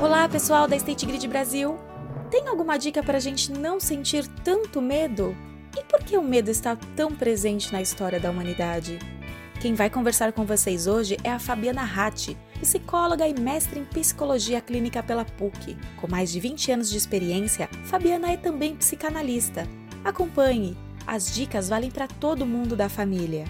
Olá, pessoal da State Grid Brasil. Tem alguma dica para a gente não sentir tanto medo? E por que o medo está tão presente na história da humanidade? Quem vai conversar com vocês hoje é a Fabiana Ratti, psicóloga e mestre em psicologia clínica pela PUC. Com mais de 20 anos de experiência, Fabiana é também psicanalista. Acompanhe! As dicas valem para todo mundo da família.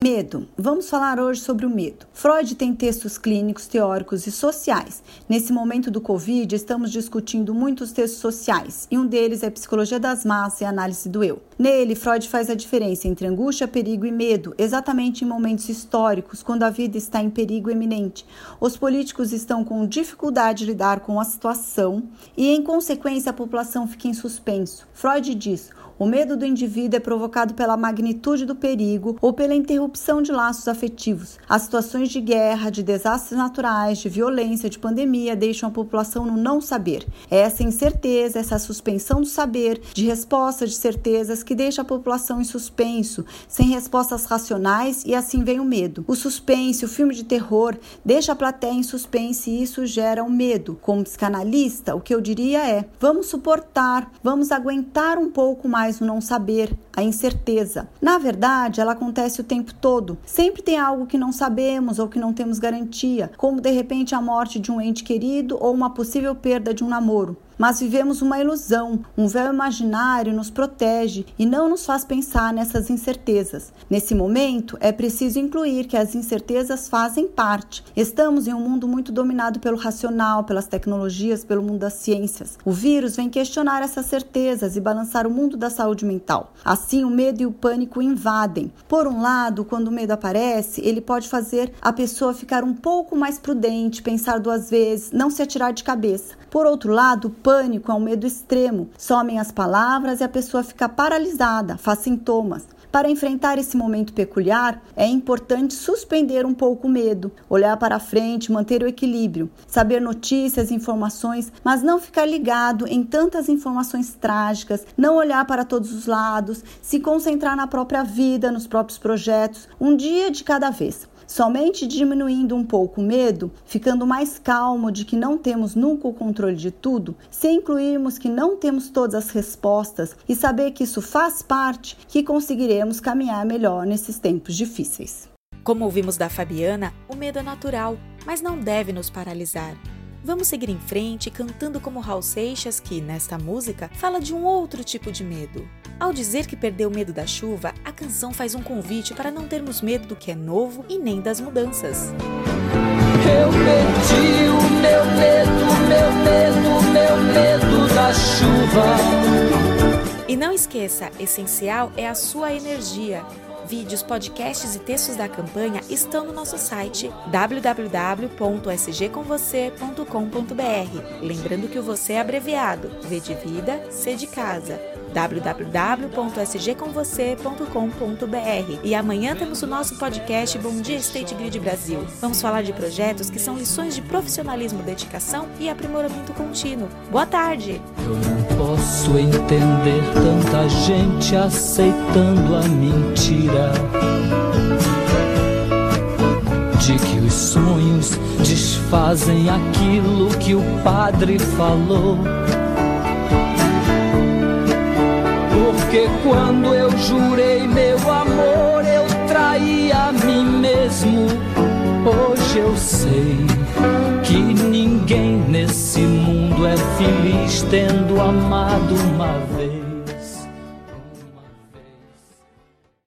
Medo. Vamos falar hoje sobre o medo. Freud tem textos clínicos, teóricos e sociais. Nesse momento do Covid, estamos discutindo muitos textos sociais, e um deles é Psicologia das Massas e Análise do Eu. Nele, Freud faz a diferença entre angústia, perigo e medo, exatamente em momentos históricos, quando a vida está em perigo eminente. Os políticos estão com dificuldade de lidar com a situação e, em consequência, a população fica em suspenso. Freud diz: o medo do indivíduo é provocado pela magnitude do perigo ou pela interrupção de laços afetivos. As situações de guerra, de desastres naturais, de violência, de pandemia deixam a população no não saber. É essa incerteza, essa suspensão do saber, de respostas de certezas que deixa a população em suspenso, sem respostas racionais e assim vem o medo. O suspense, o filme de terror, deixa a plateia em suspense e isso gera um medo. Como psicanalista, o que eu diria é: vamos suportar, vamos aguentar um pouco mais o não saber, a incerteza. Na verdade, ela acontece o tempo todo. Sempre tem algo que não sabemos ou que não temos garantia, como de repente a morte de um ente querido ou uma possível perda de um namoro mas vivemos uma ilusão. Um véu imaginário nos protege e não nos faz pensar nessas incertezas. Nesse momento, é preciso incluir que as incertezas fazem parte. Estamos em um mundo muito dominado pelo racional, pelas tecnologias, pelo mundo das ciências. O vírus vem questionar essas certezas e balançar o mundo da saúde mental. Assim, o medo e o pânico invadem. Por um lado, quando o medo aparece, ele pode fazer a pessoa ficar um pouco mais prudente, pensar duas vezes, não se atirar de cabeça. Por outro lado, pânico é um medo extremo. Somem as palavras e a pessoa fica paralisada, faz sintomas. Para enfrentar esse momento peculiar, é importante suspender um pouco o medo, olhar para frente, manter o equilíbrio, saber notícias, informações, mas não ficar ligado em tantas informações trágicas, não olhar para todos os lados, se concentrar na própria vida, nos próprios projetos, um dia de cada vez. Somente diminuindo um pouco o medo, ficando mais calmo de que não temos nunca o controle de tudo, se incluirmos que não temos todas as respostas e saber que isso faz parte, que conseguiremos caminhar melhor nesses tempos difíceis. Como ouvimos da Fabiana, o medo é natural, mas não deve nos paralisar. Vamos seguir em frente cantando como Raul Seixas, que, nesta música, fala de um outro tipo de medo. Ao dizer que perdeu medo da chuva, a canção faz um convite para não termos medo do que é novo e nem das mudanças. Eu perdi o meu medo, meu medo, meu medo da chuva. E não esqueça, essencial é a sua energia. Vídeos, podcasts e textos da campanha estão no nosso site www.sgcomvocê.com.br. Lembrando que o você é abreviado, V de vida, C de casa www.sgcomvocê.com.br. E amanhã temos o nosso podcast Bom Dia State Grid Brasil. Vamos falar de projetos que são lições de profissionalismo, dedicação e aprimoramento contínuo. Boa tarde! Eu não posso entender tanta gente aceitando a mentira de que os sonhos desfazem aquilo que o padre falou. Porque quando eu jurei meu amor, eu traí a mim mesmo. Hoje eu sei que ninguém nesse mundo é feliz tendo amado uma vez.